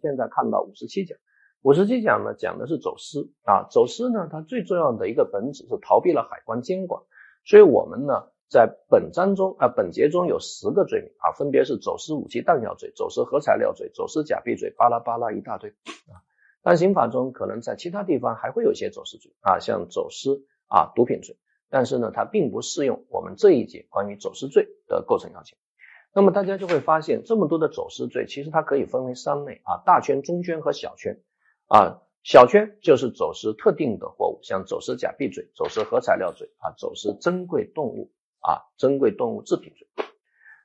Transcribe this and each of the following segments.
现在看到五十七讲，五十七讲呢讲的是走私。啊，走私呢它最重要的一个本质是逃避了海关监管，所以我们呢在本章中啊本节中有十个罪名啊，分别是走私武器弹药罪、走私核材料罪、走私假币罪，巴拉巴拉一大堆。啊。但刑法中可能在其他地方还会有一些走私罪。啊，像走私啊毒品罪，但是呢它并不适用我们这一节关于走私罪的构成要件。那么大家就会发现，这么多的走私罪，其实它可以分为三类啊，大圈、中圈和小圈啊。小圈就是走私特定的货物，像走私假币罪、走私核材料罪啊、走私珍贵动物啊、珍贵动物制品罪。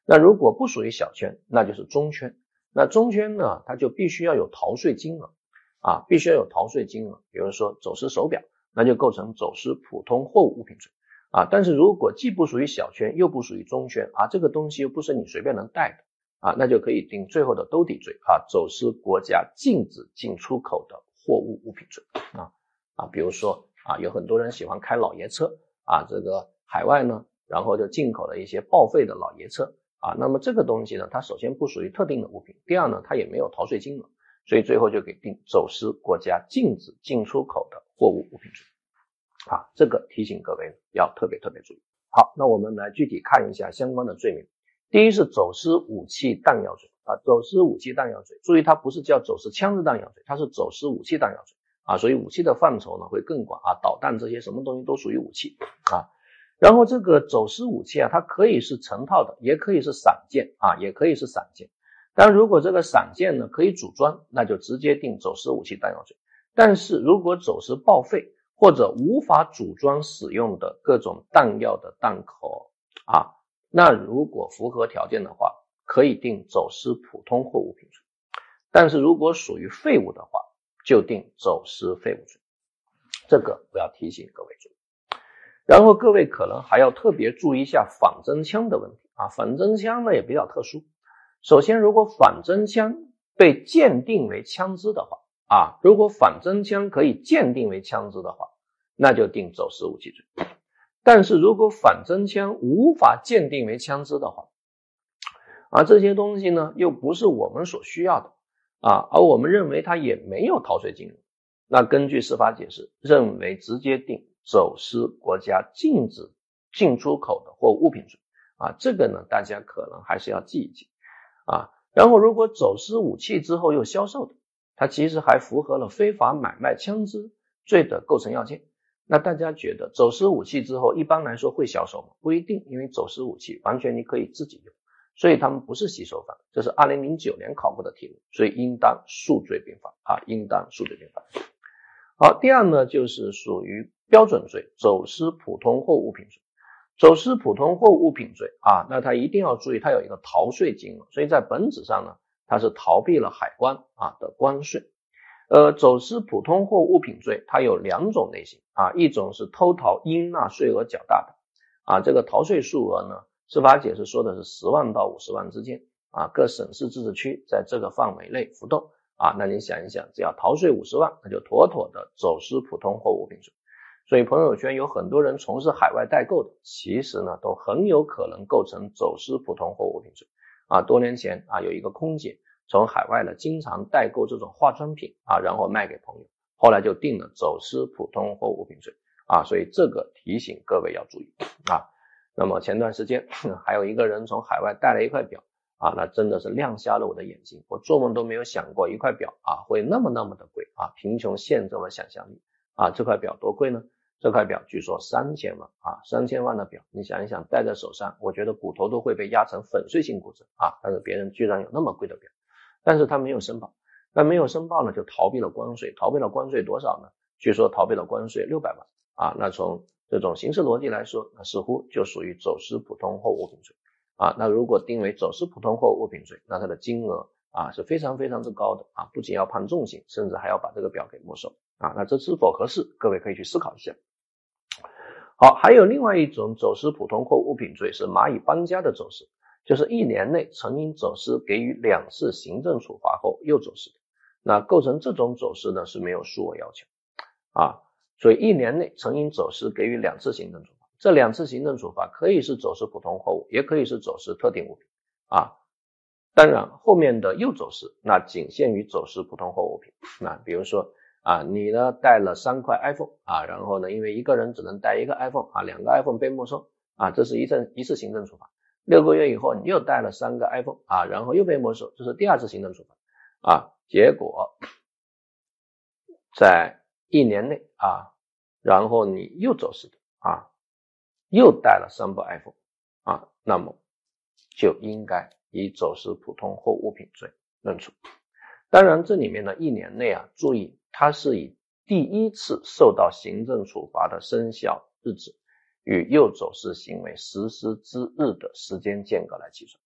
那如果不属于小圈，那就是中圈。那中圈呢，它就必须要有逃税金额啊，必须要有逃税金额。比如说走私手表，那就构成走私普通货物物品罪。啊，但是如果既不属于小圈，又不属于中圈，啊，这个东西又不是你随便能带的，啊，那就可以定最后的兜底罪，啊，走私国家禁止进出口的货物物品罪，啊啊，比如说啊，有很多人喜欢开老爷车，啊，这个海外呢，然后就进口了一些报废的老爷车，啊，那么这个东西呢，它首先不属于特定的物品，第二呢，它也没有逃税金额，所以最后就给定走私国家禁止进出口的货物物品罪。啊，这个提醒各位要特别特别注意。好，那我们来具体看一下相关的罪名。第一是走私武器弹药罪啊，走私武器弹药罪，注意它不是叫走私枪支弹药罪，它是走私武器弹药罪啊，所以武器的范畴呢会更广啊，导弹这些什么东西都属于武器啊。然后这个走私武器啊，它可以是成套的，也可以是散件啊，也可以是散件。但如果这个散件呢可以组装，那就直接定走私武器弹药罪。但是如果走私报废，或者无法组装使用的各种弹药的弹口啊，那如果符合条件的话，可以定走私普通货物品罪；但是如果属于废物的话，就定走私废物罪。这个我要提醒各位注意。然后各位可能还要特别注意一下仿真枪的问题啊，仿真枪呢也比较特殊。首先，如果仿真枪被鉴定为枪支的话，啊，如果仿真枪可以鉴定为枪支的话，那就定走私武器罪。但是如果仿真枪无法鉴定为枪支的话，而这些东西呢又不是我们所需要的啊，而我们认为它也没有逃税金额，那根据司法解释，认为直接定走私国家禁止进出口的或物品罪啊，这个呢大家可能还是要记一记啊。然后如果走私武器之后又销售的。它其实还符合了非法买卖枪支罪的构成要件。那大家觉得走私武器之后，一般来说会销售吗？不一定，因为走私武器完全你可以自己用，所以他们不是吸收犯。这是二零零九年考过的题目，所以应当数罪并罚啊，应当数罪并罚。好，第二呢，就是属于标准罪，走私普通货物品罪。走私普通货物品罪啊，那他一定要注意，它有一个逃税金额，所以在本质上呢。它是逃避了海关啊的关税，呃，走私普通货物品罪，它有两种类型啊，一种是偷逃应纳税额较大的啊，这个逃税数额呢，司法解释说的是十万到五十万之间啊，各省市自治区在这个范围内浮动啊，那你想一想，只要逃税五十万，那就妥妥的走私普通货物品罪。所以朋友圈有很多人从事海外代购的，其实呢，都很有可能构成走私普通货物品罪。啊，多年前啊，有一个空姐从海外呢经常代购这种化妆品啊，然后卖给朋友，后来就定了走私普通货物品罪啊，所以这个提醒各位要注意啊。那么前段时间还有一个人从海外带了一块表啊，那真的是亮瞎了我的眼睛，我做梦都没有想过一块表啊会那么那么的贵啊，贫穷限制了想象力啊，这块表多贵呢？这块表据说三千万啊，三千万的表，你想一想戴在手上，我觉得骨头都会被压成粉碎性骨折啊！但是别人居然有那么贵的表，但是他没有申报，那没有申报呢，就逃避了关税，逃避了关税多少呢？据说逃避了关税六百万啊！那从这种刑事逻辑来说，那似乎就属于走私普通货物品罪啊！那如果定为走私普通货物品罪，那它的金额啊是非常非常之高的啊！不仅要判重刑，甚至还要把这个表给没收啊！那这是否合适？各位可以去思考一下。好，还有另外一种走私普通货物品罪是蚂蚁搬家的走私，就是一年内曾因走私给予两次行政处罚后又走私的，那构成这种走私呢是没有数额要求啊，所以一年内曾因走私给予两次行政处罚，这两次行政处罚可以是走私普通货物，也可以是走私特定物品啊。当然后面的又走私那仅限于走私普通货物品。那比如说啊，你呢带了三块 iPhone 啊，然后呢因为一个人只能带一个 iPhone 啊，两个 iPhone 被没收啊，这是一次一次行政处罚。六个月以后你又带了三个 iPhone 啊，然后又被没收，这是第二次行政处罚啊。结果在一年内啊，然后你又走私啊，又带了三部 iPhone 啊，那么就应该以走私普通货物品罪论处。当然，这里面呢，一年内啊，注意它是以第一次受到行政处罚的生效日子与又走私行为实施之日的时间间隔来计算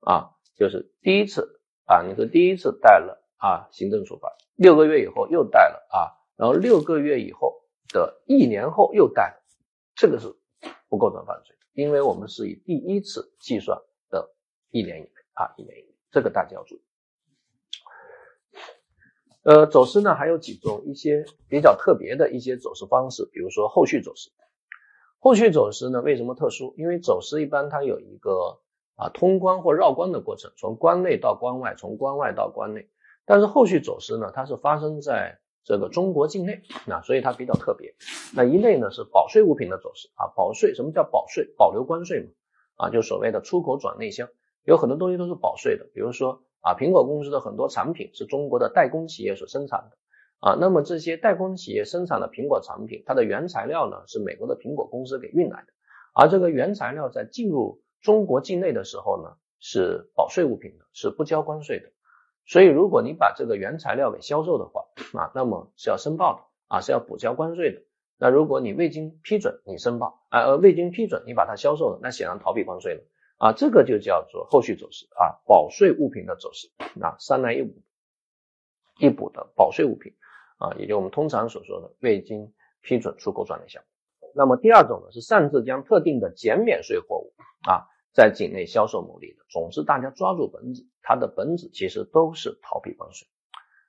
啊，就是第一次啊，你是第一次带了。啊，行政处罚六个月以后又带了啊，然后六个月以后的一年后又带了，这个是不构成犯罪，因为我们是以第一次计算的一年以内啊，一年以内，这个大家要注意。呃，走私呢还有几种一些比较特别的一些走私方式，比如说后续走私。后续走私呢为什么特殊？因为走私一般它有一个啊通关或绕关的过程，从关内到关外，从关外到关内。但是后续走私呢，它是发生在这个中国境内，那所以它比较特别。那一类呢是保税物品的走私啊，保税什么叫保税？保留关税嘛，啊，就所谓的出口转内销，有很多东西都是保税的，比如说啊，苹果公司的很多产品是中国的代工企业所生产的啊，那么这些代工企业生产的苹果产品，它的原材料呢是美国的苹果公司给运来的，而这个原材料在进入中国境内的时候呢是保税物品的，是不交关税的。所以，如果你把这个原材料给销售的话啊，那么是要申报的啊，是要补交关税的。那如果你未经批准你申报啊，呃未经批准你把它销售了，那显然逃避关税了啊，这个就叫做后续走私啊，保税物品的走私啊，三来一补一补的保税物品啊，也就我们通常所说的未经批准出口转内销。那么第二种呢，是擅自将特定的减免税货物啊。在境内销售牟利的，总之大家抓住本质，它的本质其实都是逃避关税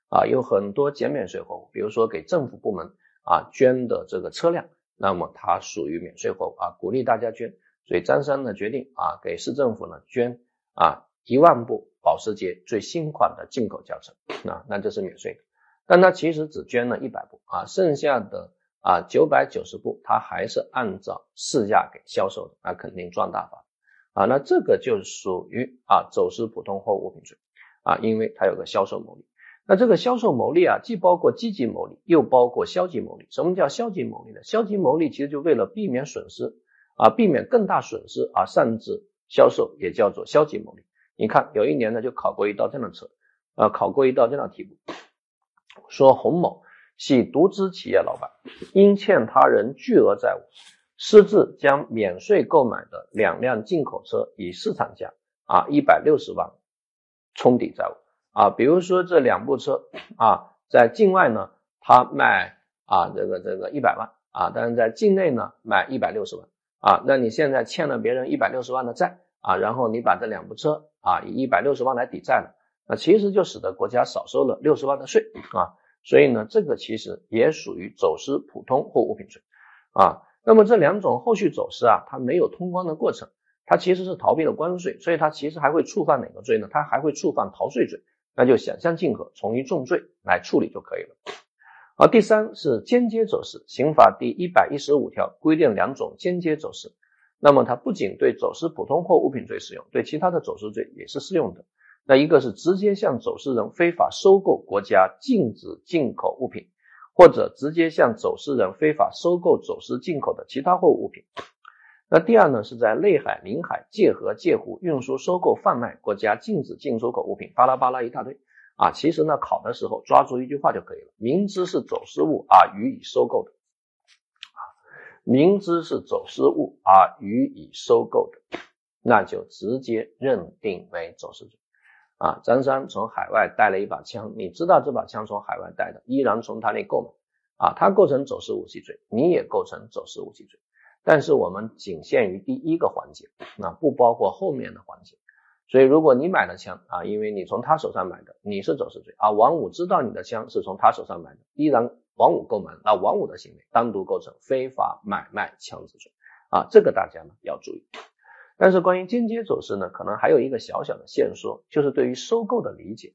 啊，有很多减免税货物，比如说给政府部门啊捐的这个车辆，那么它属于免税货物啊，鼓励大家捐，所以张三呢决定啊给市政府呢捐啊一万部保时捷最新款的进口轿车啊，那这是免税的，但他其实只捐了一百部啊，剩下的啊九百九十部他还是按照市价给销售的，那肯定赚大发。啊，那这个就属于啊走私普通货物品罪啊，因为它有个销售牟利。那这个销售牟利啊，既包括积极牟利，又包括消极牟利。什么叫消极牟利呢？消极牟利其实就为了避免损失啊，避免更大损失啊，擅自销售也叫做消极牟利。你看，有一年呢就考过一道这样的测啊，考过一道这样的题目，说洪某系独资企业老板，因欠他人巨额债务。私自将免税购买的两辆进口车以市场价啊一百六十万冲抵债务啊，比如说这两部车啊在境外呢，他卖啊这个这个一百万啊，但是在境内呢卖一百六十万啊，那你现在欠了别人一百六十万的债啊，然后你把这两部车啊以一百六十万来抵债了，那其实就使得国家少收了六十万的税啊，所以呢这个其实也属于走私普通货物品罪啊。那么这两种后续走私啊，它没有通关的过程，它其实是逃避了关税，所以它其实还会触犯哪个罪呢？它还会触犯逃税罪，那就想象竞合，从一重罪来处理就可以了。而第三是间接走私，刑法第一百一十五条规定两种间接走私，那么它不仅对走私普通货物品罪适用，对其他的走私罪也是适用的。那一个是直接向走私人非法收购国家禁止进口物品。或者直接向走私人非法收购走私进口的其他货物物品。那第二呢，是在内海、领海、界河、界湖运输、收购、贩卖国家禁止进出口物品，巴拉巴拉一大堆啊。其实呢，考的时候抓住一句话就可以了：明知是走私物啊，予以收购的啊，明知是走私物啊，予以收购的，那就直接认定为走私罪。啊，张三从海外带了一把枪，你知道这把枪从海外带的，依然从他那购买，啊，他构成走私武器罪，你也构成走私武器罪，但是我们仅限于第一个环节，啊，不包括后面的环节。所以如果你买了枪啊，因为你从他手上买的，你是走私罪啊。王五知道你的枪是从他手上买的，依然王五购买，那王五的行为单独构成非法买卖枪支罪啊，这个大家呢要注意。但是关于间接走私呢，可能还有一个小小的线索，就是对于收购的理解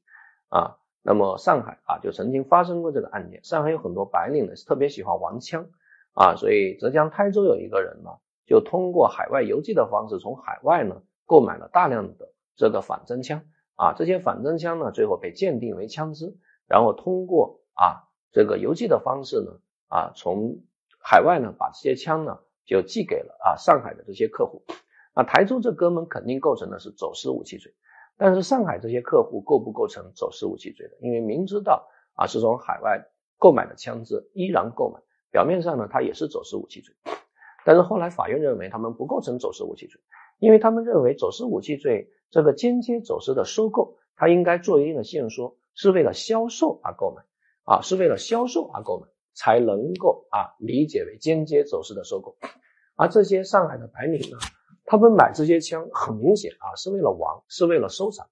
啊。那么上海啊，就曾经发生过这个案件。上海有很多白领呢，是特别喜欢玩枪啊，所以浙江台州有一个人呢，就通过海外邮寄的方式，从海外呢购买了大量的这个仿真枪啊。这些仿真枪呢，最后被鉴定为枪支，然后通过啊这个邮寄的方式呢啊，从海外呢把这些枪呢就寄给了啊上海的这些客户。啊，台州这哥们肯定构成的是走私武器罪，但是上海这些客户构不构成走私武器罪的？因为明知道啊是从海外购买的枪支，依然购买，表面上呢他也是走私武器罪，但是后来法院认为他们不构成走私武器罪，因为他们认为走私武器罪这个间接走私的收购，他应该做一定的限缩，是为了销售而购买啊，是为了销售而购买，才能够啊理解为间接走私的收购，而这些上海的白领呢？他们买这些枪很明显啊，是为了玩，是为了收藏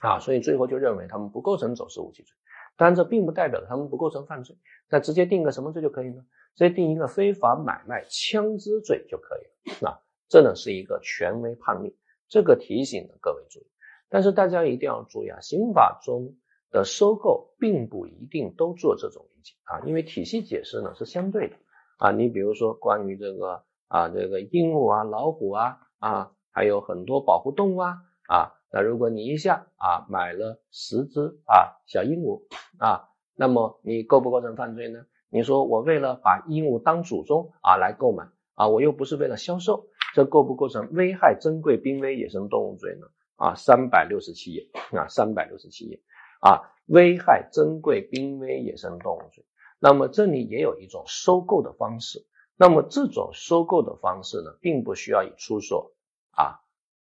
啊，所以最后就认为他们不构成走私武器罪。当然，这并不代表他们不构成犯罪，那直接定个什么罪就可以呢？直接定一个非法买卖枪支罪就可以了啊。这呢是一个权威判例，这个提醒呢各位注意。但是大家一定要注意啊，刑法中的收购并不一定都做这种理解啊，因为体系解释呢是相对的啊。你比如说关于这个。啊，这个鹦鹉啊，老虎啊，啊，还有很多保护动物啊，啊，那如果你一下啊买了十只啊小鹦鹉啊，那么你构不构成犯罪呢？你说我为了把鹦鹉当祖宗啊来购买啊，我又不是为了销售，这构不构成危害珍贵濒危野生动物罪呢？啊，三百六十七页啊，三百六十七页啊，危害珍贵濒危野生动物罪。那么这里也有一种收购的方式。那么这种收购的方式呢，并不需要以出售啊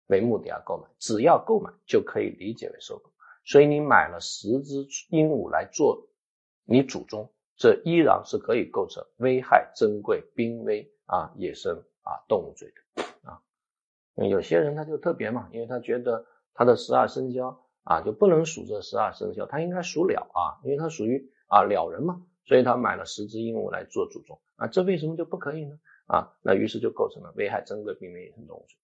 为目的而购买，只要购买就可以理解为收购。所以你买了十只鹦鹉来做你祖宗，这依然是可以构成危害珍贵濒危啊野生啊动物罪的啊。有些人他就特别嘛，因为他觉得他的十二生肖啊就不能属这十二生肖，他应该属鸟啊，因为他属于啊鸟人嘛。所以他买了十只鹦鹉来做祖宗啊，这为什么就不可以呢？啊，那于是就构成了危害珍贵濒危野生动物罪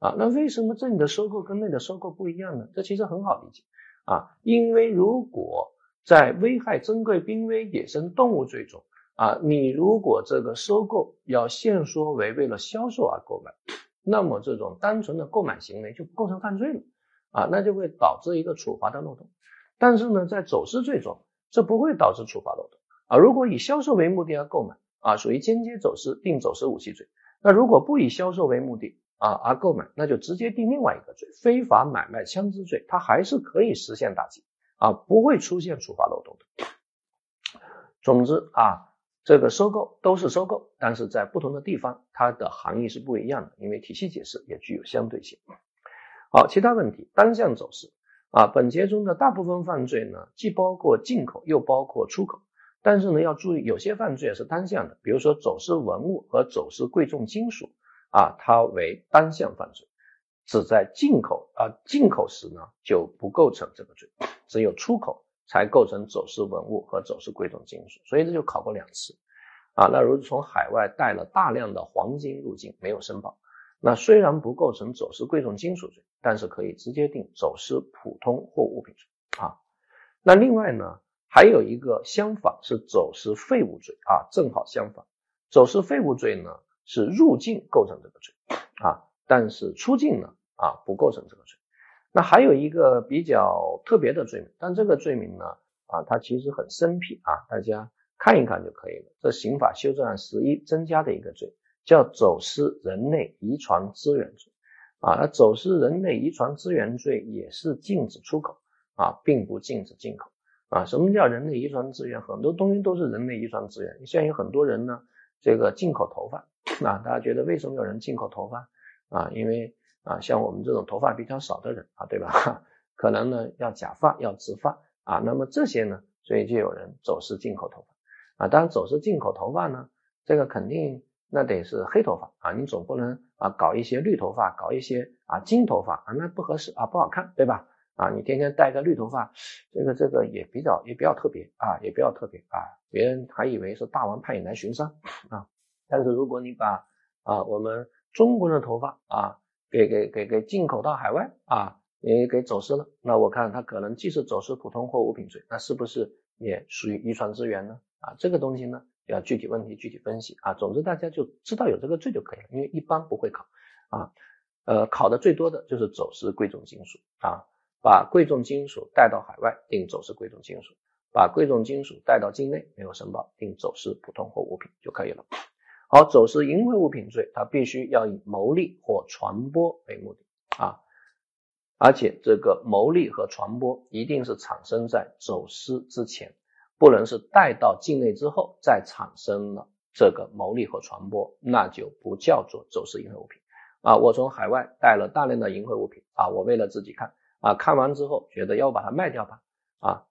啊。那为什么这里的收购跟那的收购不一样呢？这其实很好理解啊，因为如果在危害珍贵濒危野生动物罪中啊，你如果这个收购要限缩为为了销售而购买，那么这种单纯的购买行为就不构成犯罪了啊，那就会导致一个处罚的漏洞。但是呢，在走私罪中，这不会导致处罚漏洞。啊，如果以销售为目的而购买啊，属于间接走私，定走私武器罪。那如果不以销售为目的啊而购买，那就直接定另外一个罪，非法买卖枪支罪，它还是可以实现打击啊，不会出现处罚漏洞的。总之啊，这个收购都是收购，但是在不同的地方，它的含义是不一样的，因为体系解释也具有相对性。好，其他问题，单向走私啊，本节中的大部分犯罪呢，既包括进口，又包括出口。但是呢，要注意，有些犯罪是单向的，比如说走私文物和走私贵重金属啊，它为单向犯罪，只在进口啊进口时呢就不构成这个罪，只有出口才构成走私文物和走私贵重金属，所以这就考过两次啊。那如果从海外带了大量的黄金入境没有申报，那虽然不构成走私贵重金属罪，但是可以直接定走私普通货物品罪啊。那另外呢？还有一个相反是走私废物罪啊，正好相反，走私废物罪呢是入境构成这个罪啊，但是出境呢啊不构成这个罪。那还有一个比较特别的罪名，但这个罪名呢啊它其实很生僻啊，大家看一看就可以了。这刑法修正案十一增加的一个罪叫走私人类遗传资源罪啊，那走私人类遗传资源罪也是禁止出口啊，并不禁止进口。啊，什么叫人类遗传资源？很多东西都是人类遗传资源。现在有很多人呢，这个进口头发，啊，大家觉得为什么有人进口头发？啊，因为啊，像我们这种头发比较少的人啊，对吧？可能呢要假发，要植发啊，那么这些呢，所以就有人走私进口头发啊。当然，走私进口头发呢，这个肯定那得是黑头发啊，你总不能啊搞一些绿头发，搞一些啊金头发啊，那不合适啊，不好看，对吧？啊，你天天戴个绿头发，这个这个也比较也比较特别啊，也比较特别啊，别人还以为是大王派你来巡山啊。但是如果你把啊我们中国的头发啊给给给给进口到海外啊，也给走私了，那我看他可能既是走私普通货物品罪，那是不是也属于遗传资源呢？啊，这个东西呢要具体问题具体分析啊。总之大家就知道有这个罪就可以了，因为一般不会考啊。呃，考的最多的就是走私贵重金属啊，把贵重金属带到海外定走私贵重金属，把贵重金属带到境内没有申报定走私普通货物品就可以了。好，走私淫秽物品罪，它必须要以牟利或传播为目的啊，而且这个牟利和传播一定是产生在走私之前，不能是带到境内之后再产生了这个牟利和传播，那就不叫做走私淫秽物品。啊，我从海外带了大量的淫秽物品啊，我为了自己看啊，看完之后觉得要把它卖掉吧啊，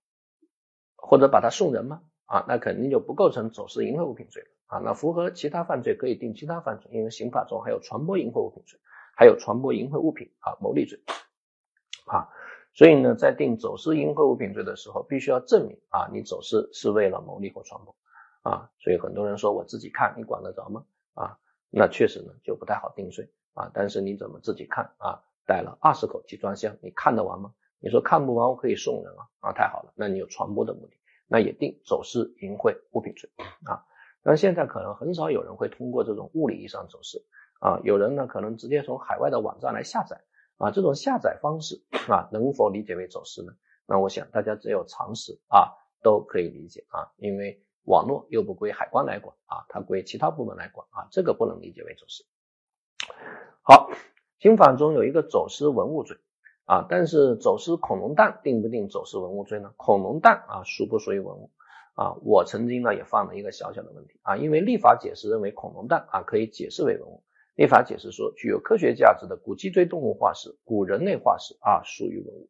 或者把它送人吗？啊，那肯定就不构成走私淫秽物品罪了啊。那符合其他犯罪可以定其他犯罪，因为刑法中还有传播淫秽物品罪，还有传播淫秽物品啊牟利罪啊。所以呢，在定走私淫秽物品罪的时候，必须要证明啊，你走私是为了牟利或传播啊。所以很多人说我自己看，你管得着吗？啊，那确实呢就不太好定罪。啊，但是你怎么自己看啊？带了二十口集装箱，你看得完吗？你说看不完，我可以送人啊！啊，太好了，那你有传播的目的，那也定走私淫秽物品罪啊。但现在可能很少有人会通过这种物理意义上走私啊，有人呢可能直接从海外的网站来下载啊，这种下载方式啊，能否理解为走私呢？那我想大家只有常识啊，都可以理解啊，因为网络又不归海关来管啊，它归其他部门来管啊，这个不能理解为走私。好，刑法中有一个走私文物罪啊，但是走私恐龙蛋定不定走私文物罪呢？恐龙蛋啊属不属于文物啊？我曾经呢也犯了一个小小的问题啊，因为立法解释认为恐龙蛋啊可以解释为文物，立法解释说具有科学价值的古脊椎动物化石、古人类化石啊属于文物，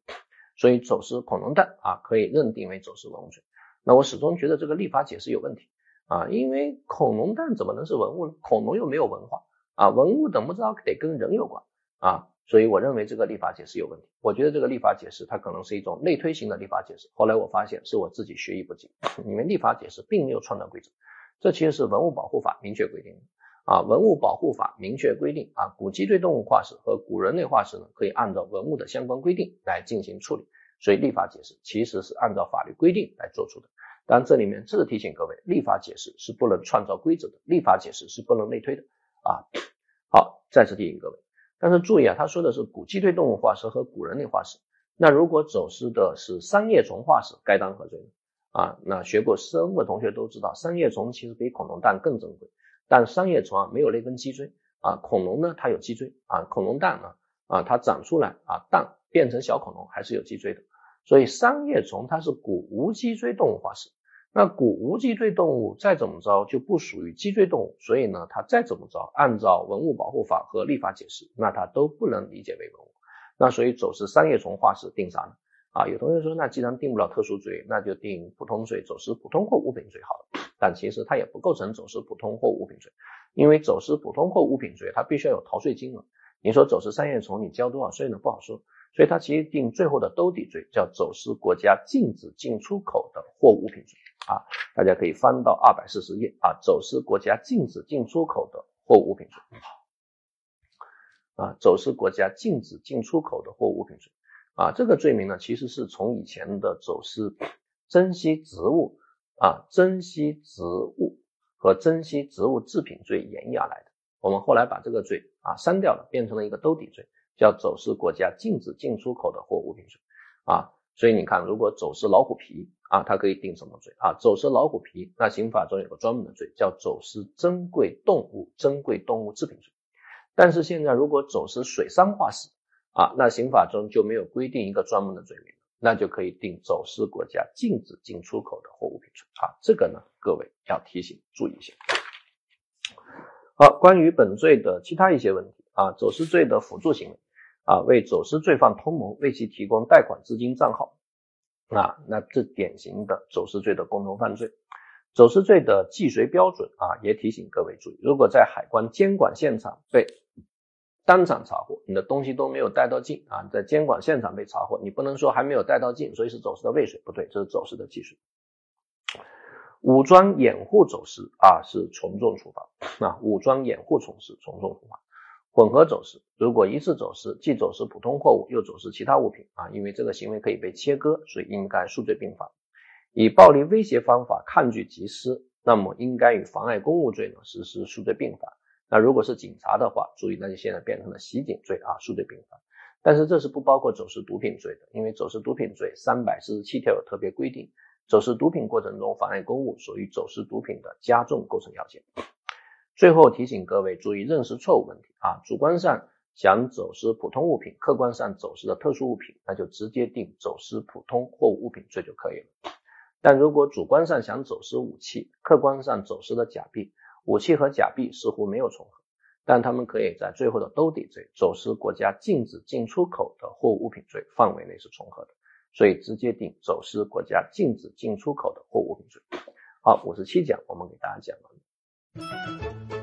所以走私恐龙蛋啊可以认定为走私文物罪。那我始终觉得这个立法解释有问题啊，因为恐龙蛋怎么能是文物呢？恐龙又没有文化。啊，文物怎么知道得跟人有关啊？所以我认为这个立法解释有问题。我觉得这个立法解释它可能是一种内推型的立法解释。后来我发现是我自己学艺不精，因为立法解释并没有创造规则。这其实是文物保护法明确规定的啊。文物保护法明确规定啊，古脊椎动物化石和古人类化石呢，可以按照文物的相关规定来进行处理。所以立法解释其实是按照法律规定来做出的。但这里面这是提醒各位，立法解释是不能创造规则的，立法解释是不能内推的。啊，好，再次提醒各位，但是注意啊，他说的是古脊椎动物化石和古人类化石，那如果走私的是三叶虫化石，该当何罪呢？啊，那学过生物的同学都知道，三叶虫其实比恐龙蛋更珍贵，但三叶虫啊没有那根脊椎。啊，恐龙呢它有脊椎。啊，恐龙蛋呢啊它长出来啊蛋变成小恐龙还是有脊椎的，所以三叶虫它是古无脊椎动物化石。那古无脊椎动物再怎么着就不属于脊椎动物，所以呢，它再怎么着，按照文物保护法和立法解释，那它都不能理解为文物。那所以走私三叶虫化石定啥呢？啊，有同学说，那既然定不了特殊罪，那就定普通罪，走私普通货物品罪好了。但其实它也不构成走私普通货物品罪，因为走私普通货物品罪，它必须要有逃税金额。你说走私三叶虫，你交多少税呢？不好说。所以它其实定最后的兜底罪，叫走私国家禁止进出口的货物品罪。啊，大家可以翻到二百四十页啊，走私国家禁止进出口的货物品罪啊，走私国家禁止进出口的货物品罪啊，这个罪名呢，其实是从以前的走私珍稀植物啊、珍稀植物和珍稀植物制品罪演绎而来的。我们后来把这个罪啊删掉了，变成了一个兜底罪，叫走私国家禁止进出口的货物品罪啊。所以你看，如果走私老虎皮啊，它可以定什么罪啊？走私老虎皮，那刑法中有个专门的罪，叫走私珍贵动物、珍贵动物制品罪。但是现在如果走私水杉化石啊，那刑法中就没有规定一个专门的罪名，那就可以定走私国家禁止进出口的货物品罪啊。这个呢，各位要提醒注意一下。好，关于本罪的其他一些问题啊，走私罪的辅助行为。啊，为走私罪犯通谋，为其提供贷款资金账号，啊，那这典型的走私罪的共同犯罪。走私罪的既遂标准啊，也提醒各位注意，如果在海关监管现场被当场查获，你的东西都没有带到境啊，在监管现场被查获，你不能说还没有带到境，所以是走私的未遂，不对，这是走私的既遂。武装掩护走私啊，是从重处罚啊，武装掩护从事从重处罚。混合走私，如果一次走私既走私普通货物又走私其他物品啊，因为这个行为可以被切割，所以应该数罪并罚。以暴力威胁方法抗拒缉私，那么应该与妨碍公务罪呢实施数罪并罚。那如果是警察的话，注意那就现在变成了袭警罪啊，数罪并罚。但是这是不包括走私毒品罪的，因为走私毒品罪三百四十七条有特别规定。走私毒品过程中妨碍公务，属于走私毒品的加重构成要件。最后提醒各位注意认识错误问题啊，主观上想走私普通物品，客观上走私的特殊物品，那就直接定走私普通货物物品罪就可以了。但如果主观上想走私武器，客观上走私的假币，武器和假币似乎没有重合，但他们可以在最后的兜底罪，走私国家禁止进出口的货物物品罪范围内是重合的。所以直接定走私国家禁止进出口的货物物品罪。好，五十七讲我们给大家讲完了。